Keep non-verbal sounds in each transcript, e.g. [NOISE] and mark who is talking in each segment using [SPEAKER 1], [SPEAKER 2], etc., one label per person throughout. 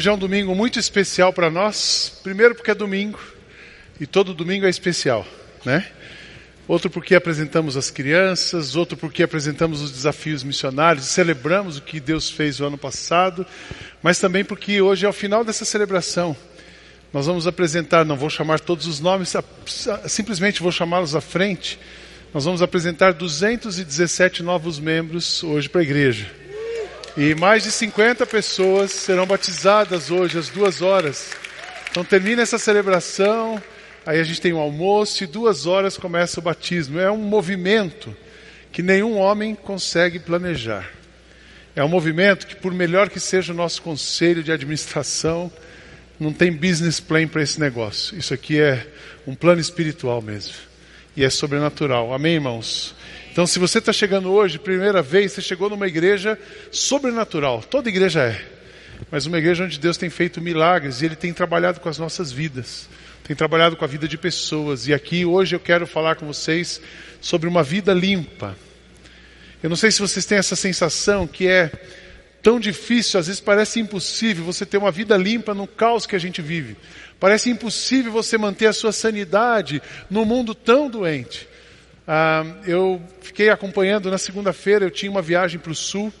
[SPEAKER 1] Hoje é um domingo muito especial para nós. Primeiro porque é domingo e todo domingo é especial, né? Outro porque apresentamos as crianças, outro porque apresentamos os desafios missionários, celebramos o que Deus fez o ano passado, mas também porque hoje é o final dessa celebração. Nós vamos apresentar, não vou chamar todos os nomes, simplesmente vou chamá-los à frente. Nós vamos apresentar 217 novos membros hoje para a igreja. E mais de 50 pessoas serão batizadas hoje às duas horas. Então termina essa celebração, aí a gente tem um almoço e duas horas começa o batismo. É um movimento que nenhum homem consegue planejar. É um movimento que, por melhor que seja o nosso conselho de administração, não tem business plan para esse negócio. Isso aqui é um plano espiritual mesmo. E é sobrenatural. Amém, irmãos? Então, se você está chegando hoje, primeira vez, você chegou numa igreja sobrenatural. Toda igreja é. Mas uma igreja onde Deus tem feito milagres e Ele tem trabalhado com as nossas vidas. Tem trabalhado com a vida de pessoas. E aqui hoje eu quero falar com vocês sobre uma vida limpa. Eu não sei se vocês têm essa sensação que é tão difícil, às vezes parece impossível você ter uma vida limpa no caos que a gente vive. Parece impossível você manter a sua sanidade num mundo tão doente. Ah, eu fiquei acompanhando na segunda-feira, eu tinha uma viagem para o sul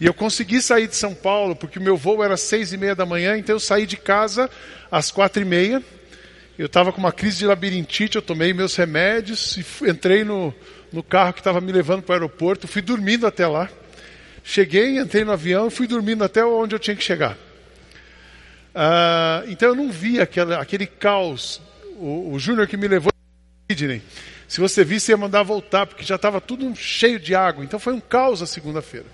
[SPEAKER 1] e eu consegui sair de São Paulo porque o meu voo era seis e meia da manhã, então eu saí de casa às quatro e meia. Eu estava com uma crise de labirintite, eu tomei meus remédios e entrei no, no carro que estava me levando para o aeroporto, fui dormindo até lá. Cheguei, entrei no avião e fui dormindo até onde eu tinha que chegar. Então eu não vi aquele, aquele caos. O, o Júnior que me levou, Sidney, se você visse, ia mandar voltar, porque já estava tudo cheio de água. Então foi um caos a segunda-feira.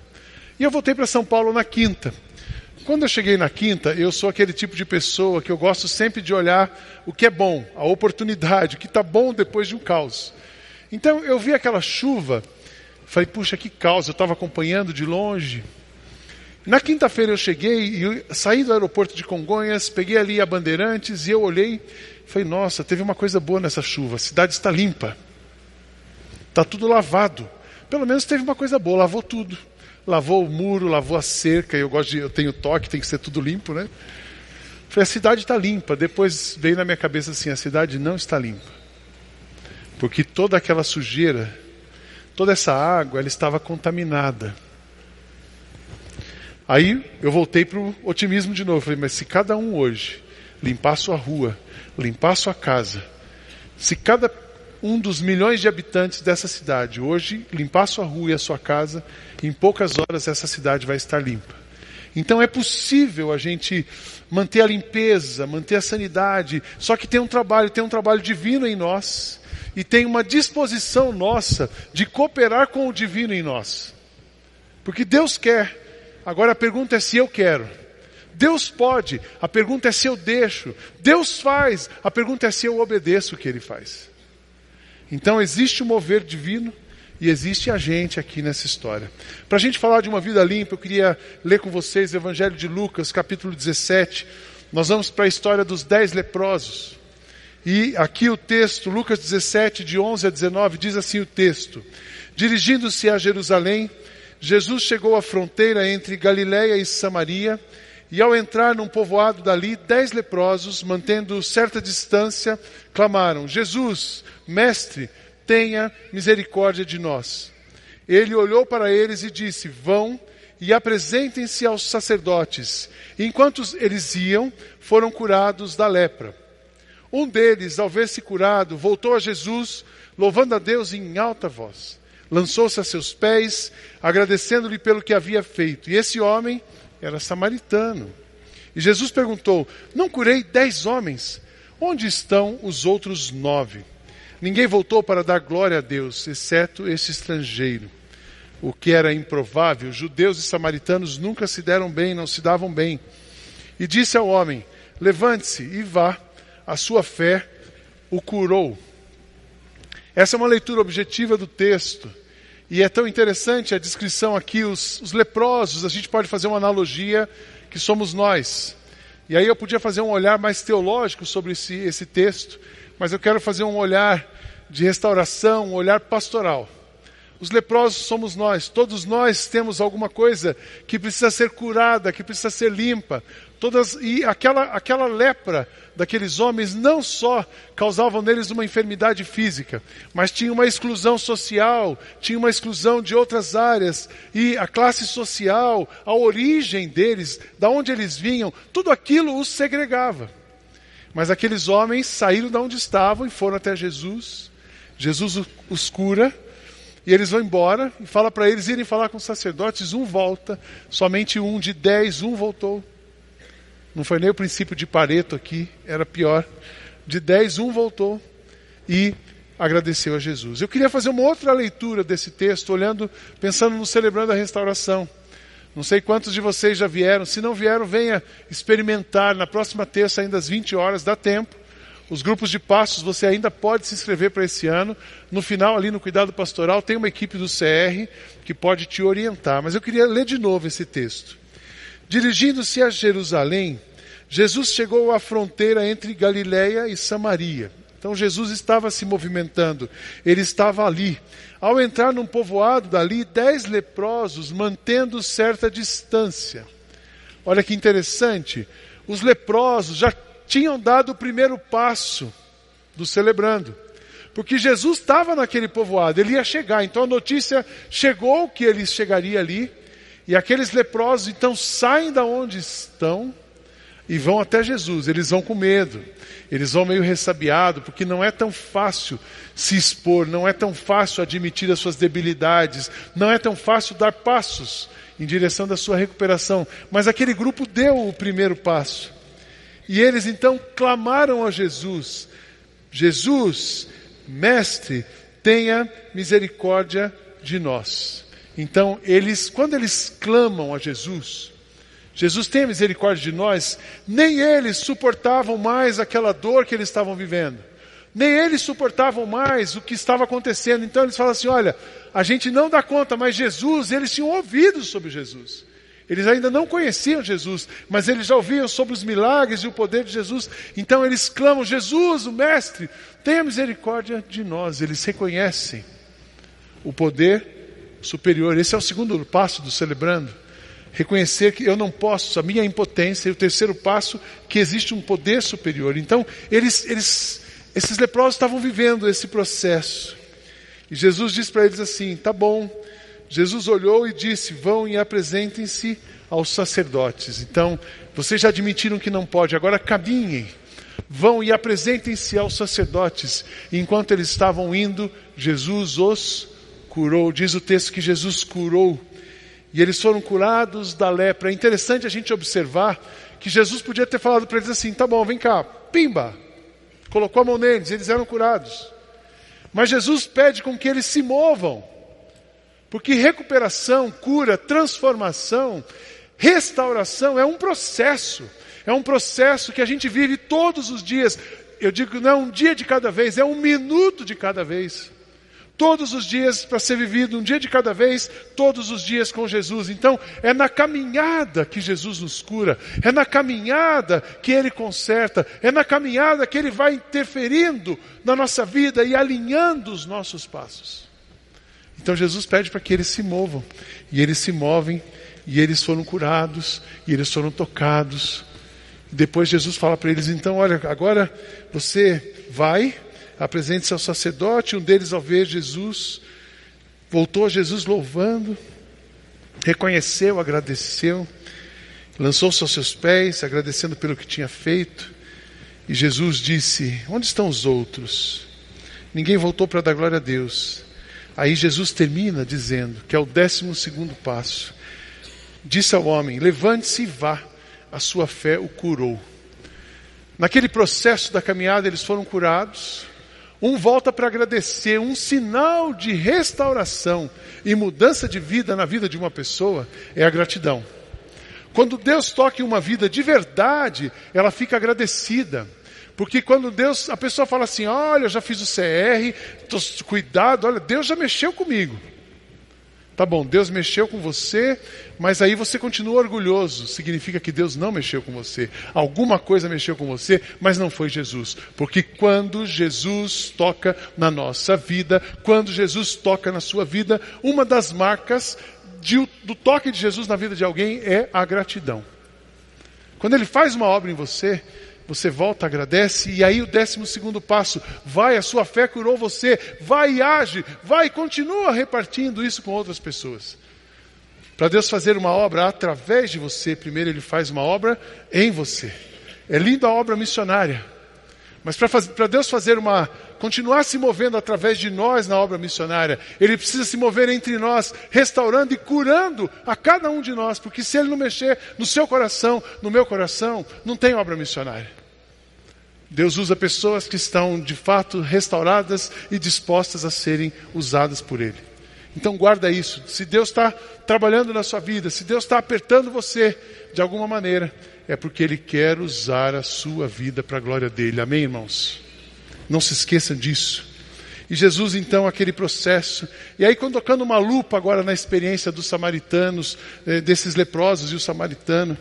[SPEAKER 1] E eu voltei para São Paulo na quinta. Quando eu cheguei na quinta, eu sou aquele tipo de pessoa que eu gosto sempre de olhar o que é bom, a oportunidade, o que está bom depois de um caos. Então eu vi aquela chuva, falei, puxa, que caos, eu estava acompanhando de longe. Na quinta-feira eu cheguei e saí do aeroporto de Congonhas, peguei ali a Bandeirantes e eu olhei Falei, nossa, teve uma coisa boa nessa chuva, a cidade está limpa. Está tudo lavado. Pelo menos teve uma coisa boa, lavou tudo. Lavou o muro, lavou a cerca, eu gosto de, eu tenho toque, tem que ser tudo limpo, né? Falei, a cidade está limpa. Depois veio na minha cabeça assim, a cidade não está limpa. Porque toda aquela sujeira, toda essa água, ela estava contaminada. Aí eu voltei para o otimismo de novo. Falei, mas se cada um hoje limpar sua rua, limpar sua casa. Se cada um dos milhões de habitantes dessa cidade hoje limpar sua rua e a sua casa, em poucas horas essa cidade vai estar limpa. Então é possível a gente manter a limpeza, manter a sanidade, só que tem um trabalho, tem um trabalho divino em nós e tem uma disposição nossa de cooperar com o divino em nós. Porque Deus quer. Agora a pergunta é se eu quero. Deus pode, a pergunta é se eu deixo. Deus faz, a pergunta é se eu obedeço o que Ele faz. Então existe o mover divino e existe a gente aqui nessa história. Para a gente falar de uma vida limpa, eu queria ler com vocês o Evangelho de Lucas, capítulo 17. Nós vamos para a história dos dez leprosos. E aqui o texto, Lucas 17, de 11 a 19, diz assim o texto: Dirigindo-se a Jerusalém, Jesus chegou à fronteira entre Galiléia e Samaria e ao entrar num povoado dali, dez leprosos, mantendo certa distância, clamaram: Jesus, mestre, tenha misericórdia de nós. Ele olhou para eles e disse: Vão e apresentem-se aos sacerdotes. E enquanto eles iam, foram curados da lepra. Um deles, ao ver-se curado, voltou a Jesus, louvando a Deus em alta voz. Lançou-se a seus pés, agradecendo-lhe pelo que havia feito. E esse homem era samaritano. E Jesus perguntou: Não curei dez homens? Onde estão os outros nove? Ninguém voltou para dar glória a Deus, exceto esse estrangeiro. O que era improvável, judeus e samaritanos nunca se deram bem, não se davam bem. E disse ao homem: Levante-se e vá, a sua fé o curou. Essa é uma leitura objetiva do texto. E é tão interessante a descrição aqui, os, os, leprosos, a gente pode fazer uma analogia que somos nós. E aí eu podia fazer um olhar mais teológico sobre esse, esse texto, mas eu quero fazer um olhar de restauração, um olhar pastoral. Os leprosos somos nós. Todos nós temos alguma coisa que precisa ser curada, que precisa ser limpa. Todas, e aquela, aquela lepra daqueles homens não só causavam neles uma enfermidade física, mas tinha uma exclusão social, tinha uma exclusão de outras áreas, e a classe social, a origem deles, da onde eles vinham, tudo aquilo os segregava. Mas aqueles homens saíram de onde estavam e foram até Jesus. Jesus os cura, e eles vão embora e fala para eles irem falar com os sacerdotes. Um volta, somente um de dez, um voltou. Não foi nem o princípio de Pareto aqui, era pior. De dez, um voltou e agradeceu a Jesus. Eu queria fazer uma outra leitura desse texto, olhando, pensando no celebrando a restauração. Não sei quantos de vocês já vieram. Se não vieram, venha experimentar na próxima terça, ainda às 20 horas, dá tempo. Os grupos de passos você ainda pode se inscrever para esse ano. No final, ali no Cuidado Pastoral, tem uma equipe do CR que pode te orientar. Mas eu queria ler de novo esse texto. Dirigindo-se a Jerusalém, Jesus chegou à fronteira entre Galiléia e Samaria. Então Jesus estava se movimentando, ele estava ali. Ao entrar num povoado dali, dez leprosos mantendo certa distância. Olha que interessante, os leprosos já tinham dado o primeiro passo do celebrando. Porque Jesus estava naquele povoado, ele ia chegar. Então a notícia chegou que ele chegaria ali. E aqueles leprosos então saem da onde estão e vão até Jesus. Eles vão com medo, eles vão meio ressabiado, porque não é tão fácil se expor, não é tão fácil admitir as suas debilidades, não é tão fácil dar passos em direção da sua recuperação. Mas aquele grupo deu o primeiro passo. E eles então clamaram a Jesus: Jesus, mestre, tenha misericórdia de nós. Então, eles, quando eles clamam a Jesus, Jesus tenha misericórdia de nós, nem eles suportavam mais aquela dor que eles estavam vivendo. Nem eles suportavam mais o que estava acontecendo. Então eles falam assim: olha, a gente não dá conta, mas Jesus, eles tinham ouvido sobre Jesus. Eles ainda não conheciam Jesus, mas eles já ouviam sobre os milagres e o poder de Jesus. Então eles clamam: Jesus, o Mestre, tenha misericórdia de nós. Eles reconhecem o poder superior. Esse é o segundo passo do celebrando. Reconhecer que eu não posso, a minha impotência. E o terceiro passo, que existe um poder superior. Então, eles, eles, esses leprosos estavam vivendo esse processo. E Jesus diz para eles assim: tá bom, Jesus olhou e disse: Vão e apresentem-se aos sacerdotes. Então, vocês já admitiram que não pode, agora caminhem. Vão e apresentem-se aos sacerdotes. E enquanto eles estavam indo, Jesus os curou. Diz o texto que Jesus curou. E eles foram curados da lepra. É interessante a gente observar que Jesus podia ter falado para eles assim: tá bom, vem cá, pimba. Colocou a mão neles, eles eram curados. Mas Jesus pede com que eles se movam. Porque recuperação, cura, transformação, restauração é um processo. É um processo que a gente vive todos os dias. Eu digo, não é um dia de cada vez, é um minuto de cada vez. Todos os dias para ser vivido, um dia de cada vez, todos os dias com Jesus. Então, é na caminhada que Jesus nos cura, é na caminhada que Ele conserta, é na caminhada que Ele vai interferindo na nossa vida e alinhando os nossos passos. Então Jesus pede para que eles se movam. E eles se movem, e eles foram curados, e eles foram tocados. Depois Jesus fala para eles: então, olha, agora você vai, apresente-se ao sacerdote. Um deles, ao ver Jesus, voltou a Jesus louvando, reconheceu, agradeceu, lançou-se aos seus pés, agradecendo pelo que tinha feito. E Jesus disse: Onde estão os outros? Ninguém voltou para dar glória a Deus. Aí Jesus termina dizendo que é o décimo segundo passo. Disse ao homem: Levante-se e vá, a sua fé o curou. Naquele processo da caminhada, eles foram curados. Um volta para agradecer, um sinal de restauração e mudança de vida na vida de uma pessoa é a gratidão. Quando Deus toca em uma vida de verdade, ela fica agradecida. Porque quando Deus, a pessoa fala assim: olha, eu já fiz o CR, tô, cuidado, olha, Deus já mexeu comigo. Tá bom, Deus mexeu com você, mas aí você continua orgulhoso. Significa que Deus não mexeu com você. Alguma coisa mexeu com você, mas não foi Jesus. Porque quando Jesus toca na nossa vida, quando Jesus toca na sua vida, uma das marcas de, do toque de Jesus na vida de alguém é a gratidão. Quando ele faz uma obra em você, você volta, agradece, e aí o décimo segundo passo, vai, a sua fé curou você, vai e age, vai e continua repartindo isso com outras pessoas. Para Deus fazer uma obra através de você, primeiro Ele faz uma obra em você. É linda a obra missionária. Mas para Deus fazer uma. Continuar se movendo através de nós na obra missionária, Ele precisa se mover entre nós, restaurando e curando a cada um de nós, porque se Ele não mexer no seu coração, no meu coração, não tem obra missionária. Deus usa pessoas que estão de fato restauradas e dispostas a serem usadas por Ele. Então guarda isso. Se Deus está trabalhando na sua vida, se Deus está apertando você de alguma maneira, é porque Ele quer usar a sua vida para a glória dele. Amém, irmãos? Não se esqueçam disso. E Jesus, então, aquele processo. E aí, colocando uma lupa agora na experiência dos samaritanos, eh, desses leprosos e o samaritano,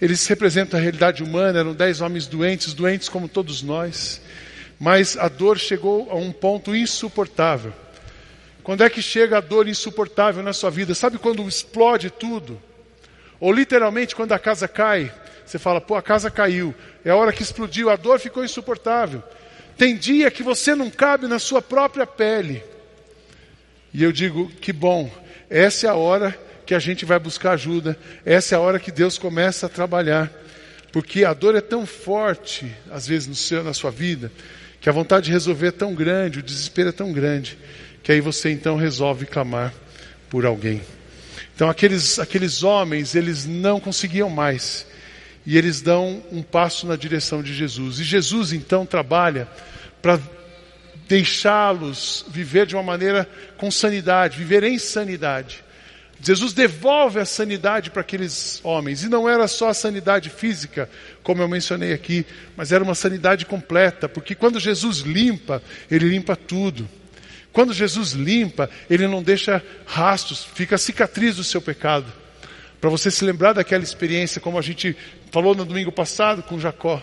[SPEAKER 1] eles representam a realidade humana, eram dez homens doentes, doentes como todos nós. Mas a dor chegou a um ponto insuportável. Quando é que chega a dor insuportável na sua vida? Sabe quando explode tudo? Ou literalmente quando a casa cai, você fala, pô, a casa caiu. É a hora que explodiu, a dor ficou insuportável. Tem dia que você não cabe na sua própria pele. E eu digo, que bom, essa é a hora que a gente vai buscar ajuda, essa é a hora que Deus começa a trabalhar. Porque a dor é tão forte, às vezes no seu, na sua vida, que a vontade de resolver é tão grande, o desespero é tão grande, que aí você então resolve clamar por alguém. Então aqueles, aqueles homens, eles não conseguiam mais. E eles dão um passo na direção de Jesus. E Jesus então trabalha para deixá-los viver de uma maneira com sanidade, viver em sanidade. Jesus devolve a sanidade para aqueles homens. E não era só a sanidade física, como eu mencionei aqui, mas era uma sanidade completa, porque quando Jesus limpa, ele limpa tudo. Quando Jesus limpa, ele não deixa rastros, fica a cicatriz do seu pecado. Para você se lembrar daquela experiência, como a gente falou no domingo passado com Jacó.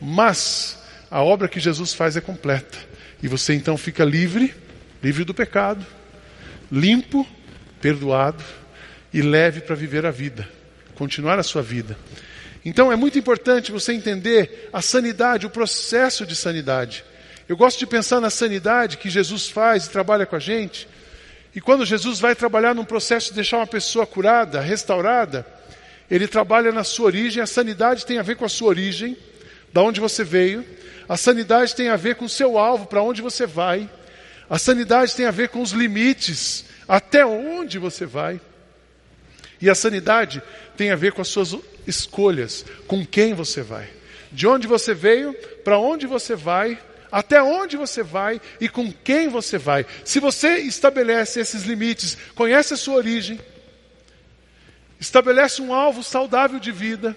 [SPEAKER 1] Mas a obra que Jesus faz é completa. E você então fica livre, livre do pecado, limpo, perdoado e leve para viver a vida, continuar a sua vida. Então é muito importante você entender a sanidade, o processo de sanidade. Eu gosto de pensar na sanidade que Jesus faz e trabalha com a gente. E quando Jesus vai trabalhar num processo de deixar uma pessoa curada, restaurada, ele trabalha na sua origem. A sanidade tem a ver com a sua origem, da onde você veio. A sanidade tem a ver com o seu alvo, para onde você vai. A sanidade tem a ver com os limites, até onde você vai. E a sanidade tem a ver com as suas escolhas, com quem você vai. De onde você veio, para onde você vai até onde você vai e com quem você vai. Se você estabelece esses limites, conhece a sua origem, estabelece um alvo saudável de vida,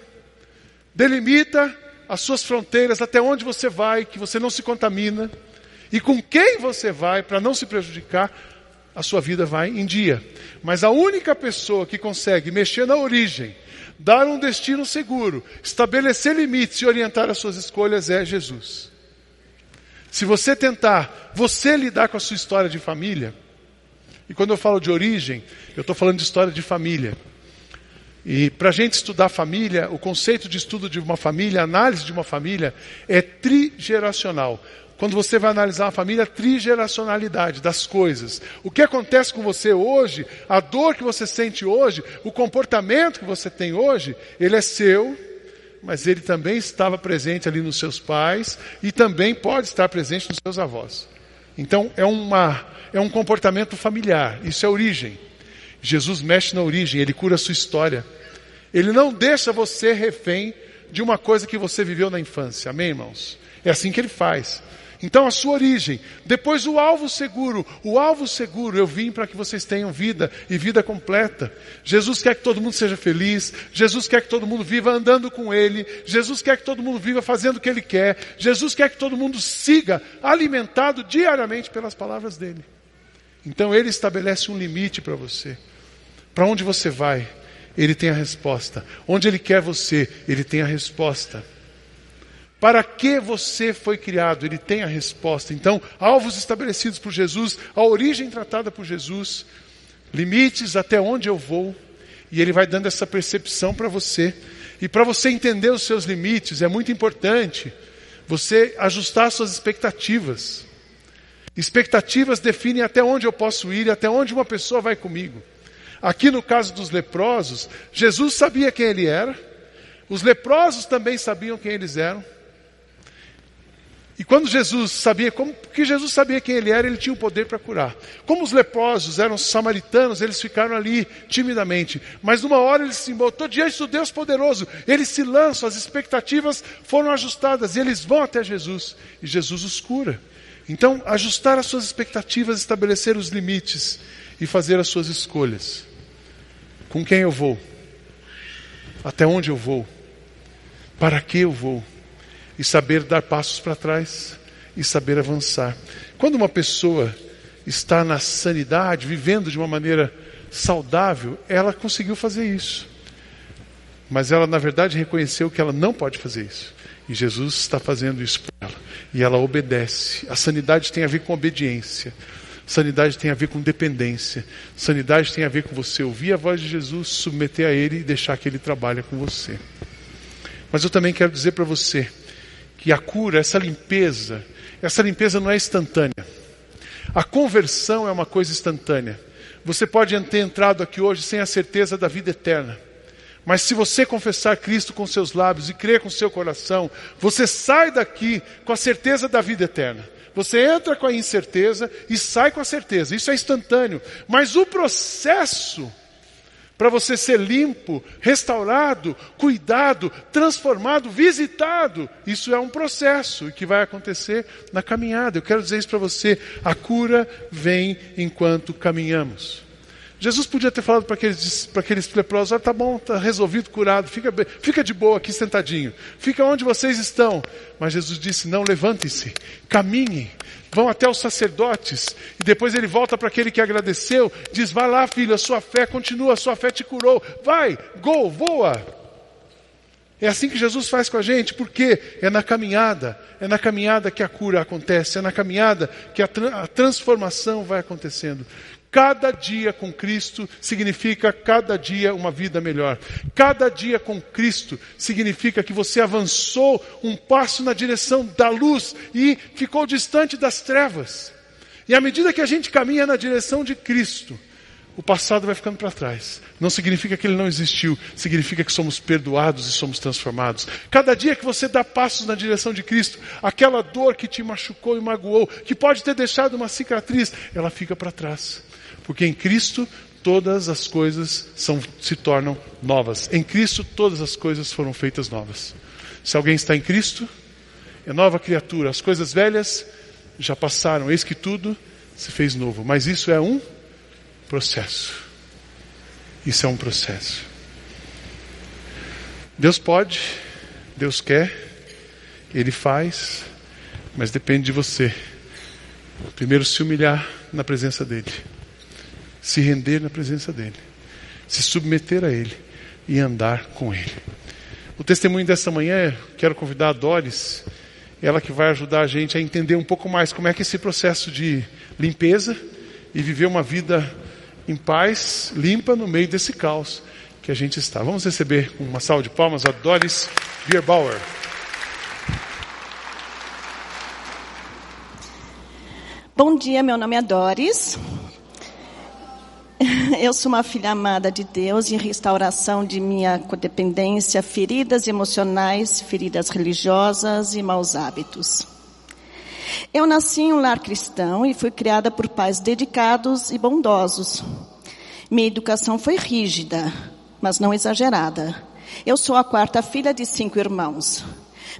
[SPEAKER 1] delimita as suas fronteiras, até onde você vai, que você não se contamina, e com quem você vai para não se prejudicar, a sua vida vai em dia. Mas a única pessoa que consegue mexer na origem, dar um destino seguro, estabelecer limites e orientar as suas escolhas é Jesus. Se você tentar, você lidar com a sua história de família, e quando eu falo de origem, eu estou falando de história de família. E para a gente estudar família, o conceito de estudo de uma família, análise de uma família, é trigeracional. Quando você vai analisar uma família, a trigeracionalidade das coisas. O que acontece com você hoje, a dor que você sente hoje, o comportamento que você tem hoje, ele é seu, mas ele também estava presente ali nos seus pais e também pode estar presente nos seus avós. Então é, uma, é um comportamento familiar, isso é origem. Jesus mexe na origem, ele cura a sua história. Ele não deixa você refém de uma coisa que você viveu na infância. Amém, irmãos? É assim que ele faz. Então, a sua origem. Depois, o alvo seguro. O alvo seguro, eu vim para que vocês tenham vida e vida completa. Jesus quer que todo mundo seja feliz. Jesus quer que todo mundo viva andando com Ele. Jesus quer que todo mundo viva fazendo o que Ele quer. Jesus quer que todo mundo siga alimentado diariamente pelas palavras dEle. Então ele estabelece um limite para você. Para onde você vai, ele tem a resposta. Onde ele quer você, ele tem a resposta. Para que você foi criado? Ele tem a resposta. Então, alvos estabelecidos por Jesus, a origem tratada por Jesus, limites até onde eu vou, e ele vai dando essa percepção para você. E para você entender os seus limites, é muito importante você ajustar suas expectativas. Expectativas definem até onde eu posso ir e até onde uma pessoa vai comigo. Aqui no caso dos leprosos, Jesus sabia quem ele era, os leprosos também sabiam quem eles eram. E quando Jesus sabia, como que Jesus sabia quem ele era, ele tinha o poder para curar. Como os leprosos eram samaritanos, eles ficaram ali timidamente. Mas numa hora eles se botou diante do Deus poderoso. Eles se lançam, as expectativas foram ajustadas e eles vão até Jesus. E Jesus os cura. Então, ajustar as suas expectativas, estabelecer os limites e fazer as suas escolhas. Com quem eu vou? Até onde eu vou? Para que eu vou? E saber dar passos para trás e saber avançar. Quando uma pessoa está na sanidade, vivendo de uma maneira saudável, ela conseguiu fazer isso. Mas ela, na verdade, reconheceu que ela não pode fazer isso. E Jesus está fazendo isso por ela. E ela obedece. A sanidade tem a ver com obediência. Sanidade tem a ver com dependência. Sanidade tem a ver com você ouvir a voz de Jesus, submeter a Ele e deixar que Ele trabalhe com você. Mas eu também quero dizer para você que a cura, essa limpeza, essa limpeza não é instantânea. A conversão é uma coisa instantânea. Você pode ter entrado aqui hoje sem a certeza da vida eterna. Mas se você confessar Cristo com seus lábios e crer com seu coração, você sai daqui com a certeza da vida eterna. Você entra com a incerteza e sai com a certeza. Isso é instantâneo. Mas o processo para você ser limpo, restaurado, cuidado, transformado, visitado. Isso é um processo que vai acontecer na caminhada. Eu quero dizer isso para você: a cura vem enquanto caminhamos. Jesus podia ter falado para aqueles, para aqueles leprosos: ah, tá bom, está resolvido, curado, fica, fica de boa aqui sentadinho, fica onde vocês estão. Mas Jesus disse: não, levantem-se, caminhem, vão até os sacerdotes, e depois ele volta para aquele que agradeceu, diz: Vai lá, filho, a sua fé continua, a sua fé te curou, vai, go, voa. É assim que Jesus faz com a gente, porque é na caminhada, é na caminhada que a cura acontece, é na caminhada que a, tra a transformação vai acontecendo. Cada dia com Cristo significa cada dia uma vida melhor. Cada dia com Cristo significa que você avançou um passo na direção da luz e ficou distante das trevas. E à medida que a gente caminha na direção de Cristo, o passado vai ficando para trás. Não significa que ele não existiu, significa que somos perdoados e somos transformados. Cada dia que você dá passos na direção de Cristo, aquela dor que te machucou e magoou, que pode ter deixado uma cicatriz, ela fica para trás. Porque em Cristo todas as coisas são, se tornam novas. Em Cristo todas as coisas foram feitas novas. Se alguém está em Cristo, é nova criatura. As coisas velhas já passaram, eis que tudo se fez novo. Mas isso é um processo. Isso é um processo. Deus pode, Deus quer, Ele faz, mas depende de você. Primeiro se humilhar na presença dEle se render na presença dEle, se submeter a Ele e andar com Ele. O testemunho dessa manhã, quero convidar a Doris, ela que vai ajudar a gente a entender um pouco mais como é que esse processo de limpeza e viver uma vida em paz, limpa no meio desse caos que a gente está. Vamos receber com uma salva de palmas a Doris Bierbauer.
[SPEAKER 2] Bom dia, meu nome é Doris. [LAUGHS] Eu sou uma filha amada de Deus em restauração de minha codependência, feridas emocionais, feridas religiosas e maus hábitos. Eu nasci em um lar cristão e fui criada por pais dedicados e bondosos. Minha educação foi rígida, mas não exagerada. Eu sou a quarta filha de cinco irmãos.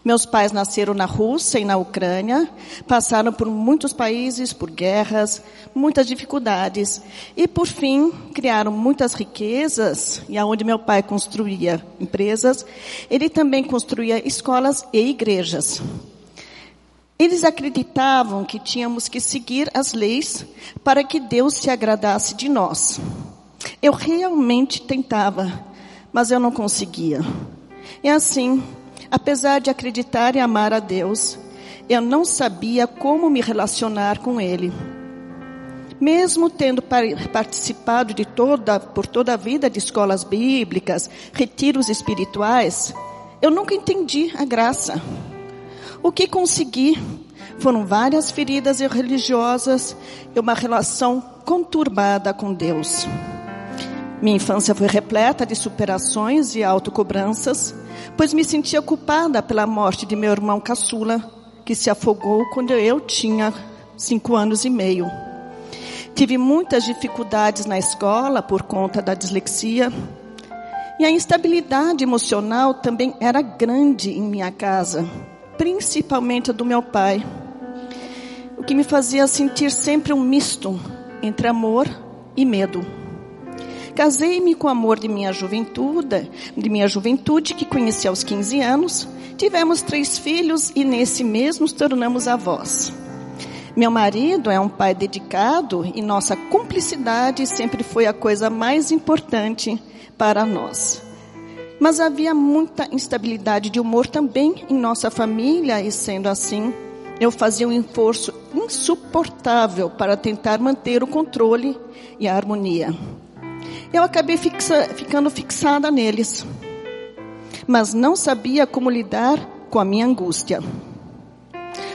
[SPEAKER 2] Meus pais nasceram na Rússia e na Ucrânia, passaram por muitos países, por guerras, muitas dificuldades e, por fim, criaram muitas riquezas. E aonde meu pai construía empresas, ele também construía escolas e igrejas. Eles acreditavam que tínhamos que seguir as leis para que Deus se agradasse de nós. Eu realmente tentava, mas eu não conseguia. E assim, apesar de acreditar e amar a Deus, eu não sabia como me relacionar com Ele. Mesmo tendo participado de toda, por toda a vida de escolas bíblicas, retiros espirituais, eu nunca entendi a graça. O que consegui foram várias feridas religiosas e uma relação conturbada com Deus. Minha infância foi repleta de superações e autocobranças, pois me sentia culpada pela morte de meu irmão caçula, que se afogou quando eu tinha cinco anos e meio. Tive muitas dificuldades na escola por conta da dislexia. E a instabilidade emocional também era grande em minha casa principalmente a do meu pai, o que me fazia sentir sempre um misto entre amor e medo. Casei-me com o amor de minha juventude, de minha juventude que conheci aos 15 anos. Tivemos três filhos e nesse mês nos tornamos avós. Meu marido é um pai dedicado e nossa cumplicidade sempre foi a coisa mais importante para nós. Mas havia muita instabilidade de humor também em nossa família, e sendo assim, eu fazia um esforço insuportável para tentar manter o controle e a harmonia. Eu acabei fixa, ficando fixada neles, mas não sabia como lidar com a minha angústia,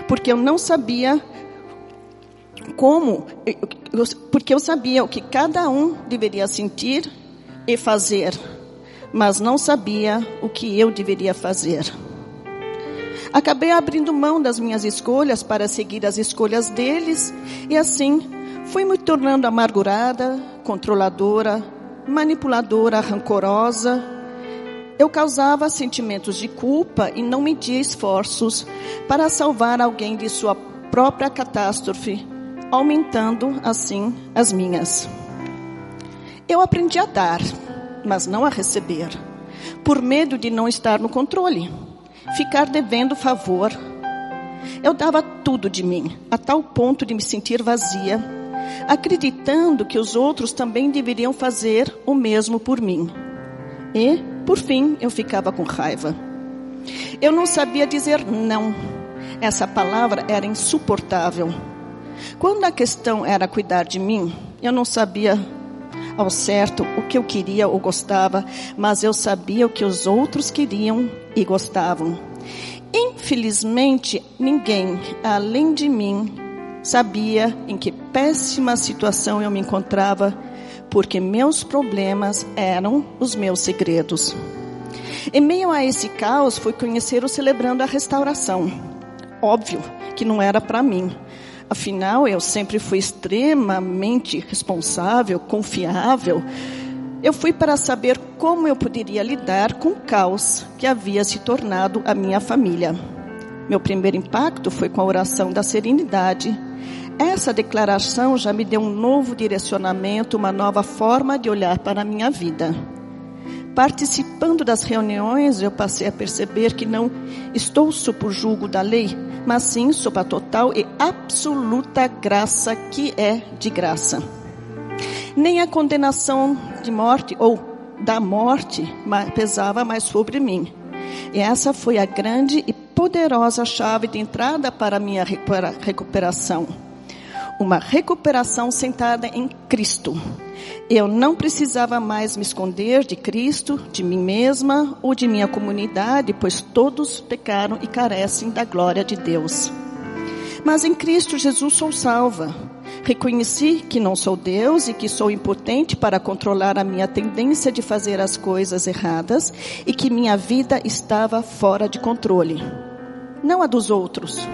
[SPEAKER 2] porque eu não sabia como, porque eu sabia o que cada um deveria sentir e fazer mas não sabia o que eu deveria fazer. Acabei abrindo mão das minhas escolhas para seguir as escolhas deles e assim fui me tornando amargurada, controladora, manipuladora, rancorosa. Eu causava sentimentos de culpa e não media esforços para salvar alguém de sua própria catástrofe, aumentando assim as minhas. Eu aprendi a dar mas não a receber, por medo de não estar no controle, ficar devendo favor. Eu dava tudo de mim, a tal ponto de me sentir vazia, acreditando que os outros também deveriam fazer o mesmo por mim. E, por fim, eu ficava com raiva. Eu não sabia dizer não. Essa palavra era insuportável. Quando a questão era cuidar de mim, eu não sabia ao certo o que eu queria ou gostava, mas eu sabia o que os outros queriam e gostavam. Infelizmente, ninguém, além de mim, sabia em que péssima situação eu me encontrava, porque meus problemas eram os meus segredos. Em meio a esse caos, fui conhecer o Celebrando a Restauração. Óbvio que não era para mim, Afinal, eu sempre fui extremamente responsável, confiável. Eu fui para saber como eu poderia lidar com o caos que havia se tornado a minha família. Meu primeiro impacto foi com a oração da serenidade. Essa declaração já me deu um novo direcionamento, uma nova forma de olhar para a minha vida. Participando das reuniões, eu passei a perceber que não estou sob o julgo da lei, mas sim sob a total e absoluta graça que é de graça. Nem a condenação de morte ou da morte pesava mais sobre mim. E essa foi a grande e poderosa chave de entrada para a minha recuperação. Uma recuperação sentada em Cristo. Eu não precisava mais me esconder de Cristo, de mim mesma ou de minha comunidade, pois todos pecaram e carecem da glória de Deus. Mas em Cristo Jesus sou salva. Reconheci que não sou Deus e que sou impotente para controlar a minha tendência de fazer as coisas erradas e que minha vida estava fora de controle. Não a dos outros,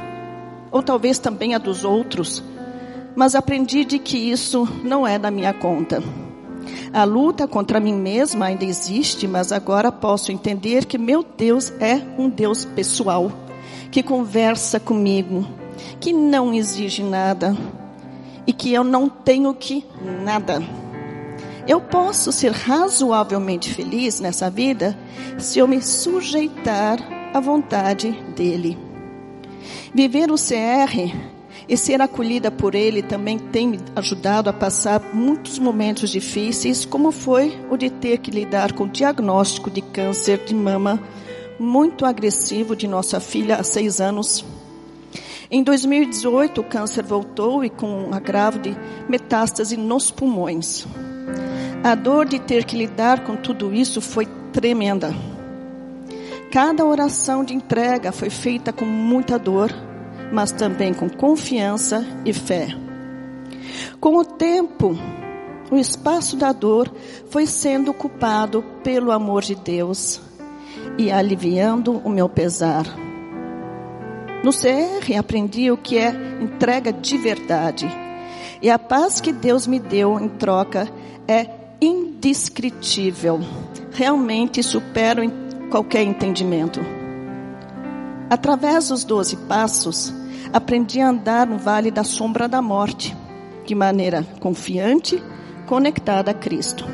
[SPEAKER 2] ou talvez também a dos outros, mas aprendi de que isso não é da minha conta. A luta contra mim mesma ainda existe, mas agora posso entender que meu Deus é um Deus pessoal, que conversa comigo, que não exige nada e que eu não tenho que nada. Eu posso ser razoavelmente feliz nessa vida se eu me sujeitar à vontade dele. Viver o CR e ser acolhida por ele também tem me ajudado a passar muitos momentos difíceis, como foi o de ter que lidar com o diagnóstico de câncer de mama muito agressivo de nossa filha há seis anos. Em 2018, o câncer voltou e com um agravo de metástase nos pulmões. A dor de ter que lidar com tudo isso foi tremenda. Cada oração de entrega foi feita com muita dor mas também com confiança e fé. Com o tempo, o espaço da dor foi sendo ocupado pelo amor de Deus e aliviando o meu pesar. No CR aprendi o que é entrega de verdade. E a paz que Deus me deu em troca é indescritível. Realmente supera qualquer entendimento. Através dos doze passos, aprendi a andar no vale da sombra da morte, de maneira confiante, conectada a Cristo.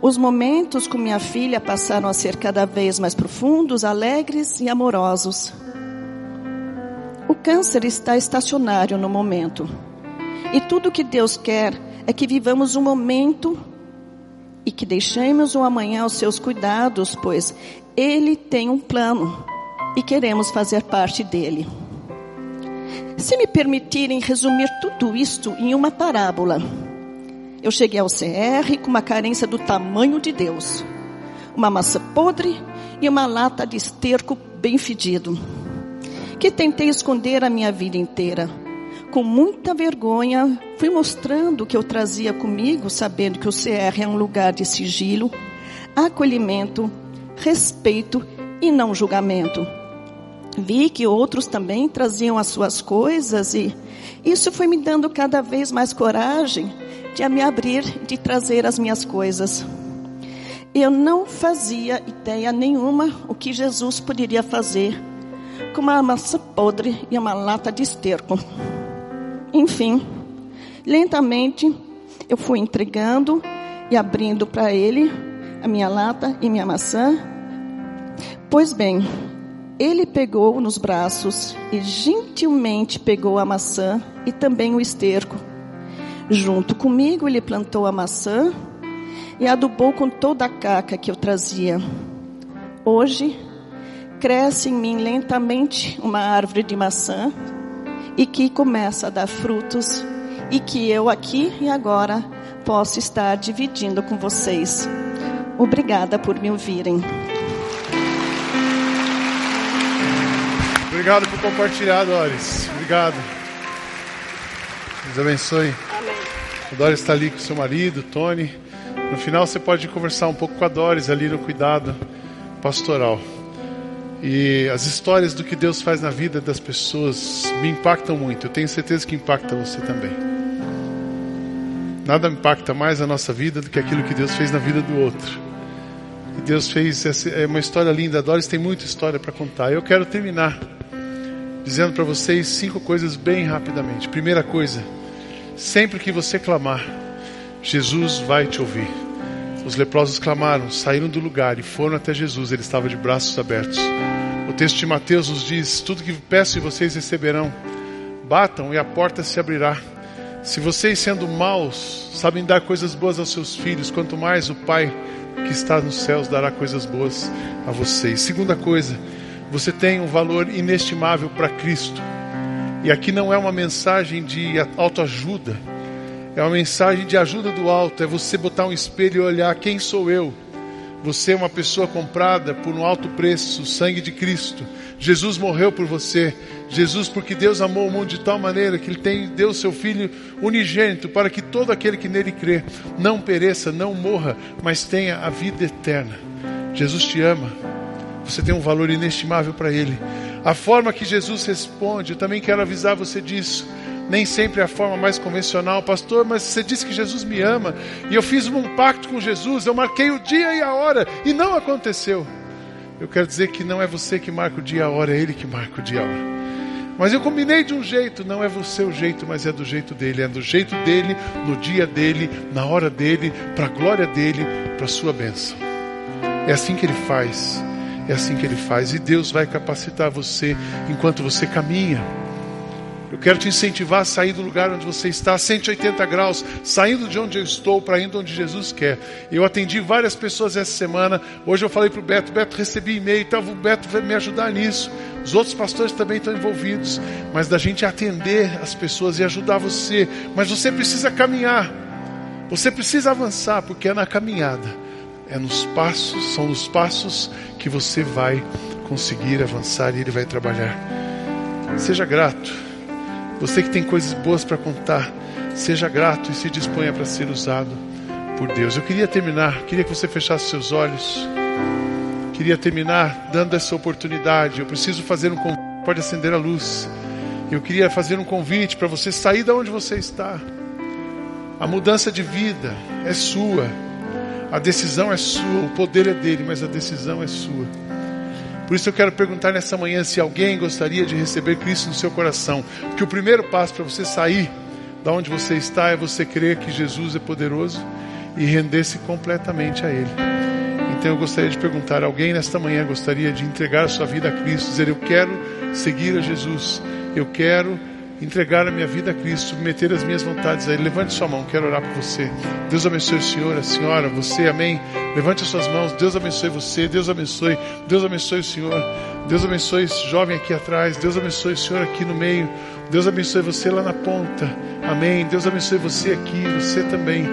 [SPEAKER 2] Os momentos com minha filha passaram a ser cada vez mais profundos, alegres e amorosos. O câncer está estacionário no momento. E tudo que Deus quer é que vivamos um momento e que deixemos o amanhã aos seus cuidados, pois Ele tem um plano e queremos fazer parte dele. Se me permitirem resumir tudo isto em uma parábola, eu cheguei ao CR com uma carência do tamanho de Deus, uma maçã podre e uma lata de esterco bem fedido, que tentei esconder a minha vida inteira. Com muita vergonha, fui mostrando o que eu trazia comigo, sabendo que o CR é um lugar de sigilo, acolhimento, respeito e não julgamento vi que outros também traziam as suas coisas e isso foi me dando cada vez mais coragem de me abrir, de trazer as minhas coisas. Eu não fazia ideia nenhuma o que Jesus poderia fazer com uma maçã podre e uma lata de esterco. Enfim, lentamente eu fui entregando e abrindo para ele a minha lata e minha maçã. Pois bem, ele pegou nos braços e gentilmente pegou a maçã e também o esterco. Junto comigo, ele plantou a maçã e adubou com toda a caca que eu trazia. Hoje, cresce em mim lentamente uma árvore de maçã e que começa a dar frutos e que eu aqui e agora posso estar dividindo com vocês. Obrigada por me ouvirem.
[SPEAKER 1] Obrigado por compartilhar, Doris. Obrigado. Deus abençoe. Amém. A Doris está ali com seu marido, Tony. No final você pode conversar um pouco com a Doris ali no cuidado pastoral. E as histórias do que Deus faz na vida das pessoas me impactam muito. Eu tenho certeza que impacta você também. Nada impacta mais a nossa vida do que aquilo que Deus fez na vida do outro. E Deus fez essa, é uma história linda. A Doris tem muita história para contar. Eu quero terminar dizendo para vocês cinco coisas bem rapidamente. Primeira coisa, sempre que você clamar, Jesus vai te ouvir. Os leprosos clamaram, saíram do lugar e foram até Jesus, ele estava de braços abertos. O texto de Mateus nos diz: Tudo que peço e vocês receberão. Batam e a porta se abrirá. Se vocês, sendo maus, sabem dar coisas boas aos seus filhos, quanto mais o Pai que está nos céus dará coisas boas a vocês. Segunda coisa, você tem um valor inestimável para Cristo. E aqui não é uma mensagem de autoajuda, é uma mensagem de ajuda do alto. É você botar um espelho e olhar quem sou eu. Você é uma pessoa comprada por um alto preço, o sangue de Cristo. Jesus morreu por você. Jesus, porque Deus amou o mundo de tal maneira que Ele tem, deu seu Filho unigênito para que todo aquele que nele crê não pereça, não morra, mas tenha a vida eterna. Jesus te ama. Você tem um valor inestimável para Ele. A forma que Jesus responde, eu também quero avisar você disso. Nem sempre é a forma mais convencional, pastor, mas você disse que Jesus me ama e eu fiz um pacto com Jesus, eu marquei o dia e a hora e não aconteceu. Eu quero dizer que não é você que marca o dia e a hora, é Ele que marca o dia e a hora. Mas eu combinei de um jeito, não é você o jeito, mas é do jeito dele, é do jeito dele, no dia dele, na hora dele, para a glória dele, para a sua bênção. É assim que ele faz. É assim que Ele faz. E Deus vai capacitar você enquanto você caminha. Eu quero te incentivar a sair do lugar onde você está, 180 graus, saindo de onde eu estou para indo onde Jesus quer. Eu atendi várias pessoas essa semana. Hoje eu falei para o Beto: Beto, recebi e-mail, então o Beto vai me ajudar nisso. Os outros pastores também estão envolvidos. Mas da gente atender as pessoas e ajudar você. Mas você precisa caminhar. Você precisa avançar, porque é na caminhada. É nos passos, são nos passos que você vai conseguir avançar e Ele vai trabalhar. Seja grato. Você que tem coisas boas para contar, seja grato e se disponha para ser usado por Deus. Eu queria terminar, queria que você fechasse seus olhos. Queria terminar dando essa oportunidade. Eu preciso fazer um convite, pode acender a luz. Eu queria fazer um convite para você sair da onde você está. A mudança de vida é sua. A decisão é sua, o poder é dele, mas a decisão é sua. Por isso eu quero perguntar nessa manhã se alguém gostaria de receber Cristo no seu coração. Porque o primeiro passo para você sair da onde você está é você crer que Jesus é poderoso e render-se completamente a Ele. Então eu gostaria de perguntar: alguém nesta manhã gostaria de entregar sua vida a Cristo, dizer eu quero seguir a Jesus, eu quero entregar a minha vida a Cristo, submeter as minhas vontades a Ele. Levante sua mão, quero orar por você. Deus abençoe o Senhor, a senhora, você, amém. Levante as suas mãos, Deus abençoe você, Deus abençoe, Deus abençoe o Senhor, Deus abençoe esse jovem aqui atrás, Deus abençoe o Senhor aqui no meio, Deus abençoe você lá na ponta, amém. Deus abençoe você aqui, você também.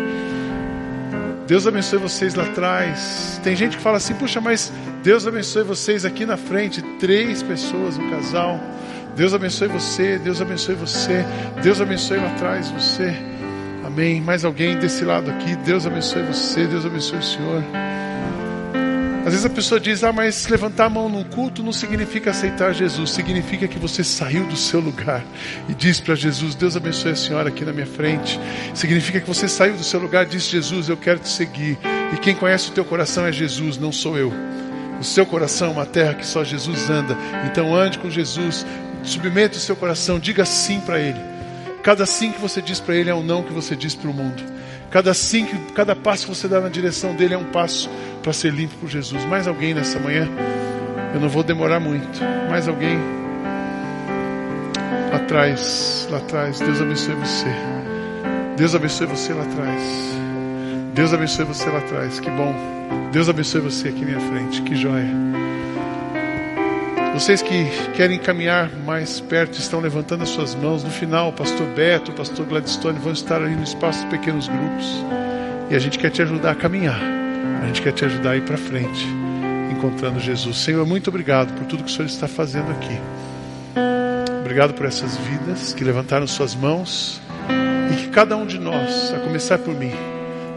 [SPEAKER 1] Deus abençoe vocês lá atrás. Tem gente que fala assim, puxa, mas Deus abençoe vocês aqui na frente, três pessoas, um casal. Deus abençoe você, Deus abençoe você, Deus abençoe lá atrás você. Amém. Mais alguém desse lado aqui, Deus abençoe você, Deus abençoe o Senhor. Às vezes a pessoa diz: Ah, mas levantar a mão num culto não significa aceitar Jesus, significa que você saiu do seu lugar e diz para Jesus: Deus abençoe a senhora aqui na minha frente. Significa que você saiu do seu lugar e disse: Jesus, eu quero te seguir. E quem conhece o teu coração é Jesus, não sou eu. O seu coração é uma terra que só Jesus anda. Então ande com Jesus, Submeta o seu coração, diga sim para Ele. Cada sim que você diz para Ele é um não que você diz para o mundo. Cada sim, cada passo que você dá na direção dele é um passo para ser limpo por Jesus. Mais alguém nessa manhã? Eu não vou demorar muito. Mais alguém? Lá atrás, lá atrás. Deus abençoe você. Deus abençoe você lá atrás. Deus abençoe você lá atrás. Que bom. Deus abençoe você aqui na minha frente. Que joia. Vocês que querem caminhar mais perto estão levantando as suas mãos. No final, o pastor Beto, o pastor Gladstone vão estar ali no espaço de pequenos grupos. E a gente quer te ajudar a caminhar. A gente quer te ajudar a ir para frente, encontrando Jesus. Senhor, muito obrigado por tudo que o Senhor está fazendo aqui. Obrigado por essas vidas que levantaram suas mãos e que cada um de nós, a começar por mim,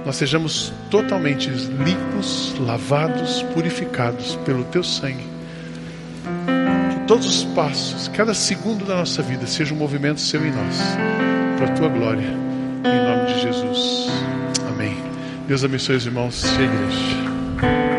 [SPEAKER 1] nós sejamos totalmente limpos, lavados, purificados pelo teu sangue todos os passos, cada segundo da nossa vida seja um movimento seu em nós, para a tua glória, em nome de Jesus. Amém. Deus abençoe os irmãos e a igreja.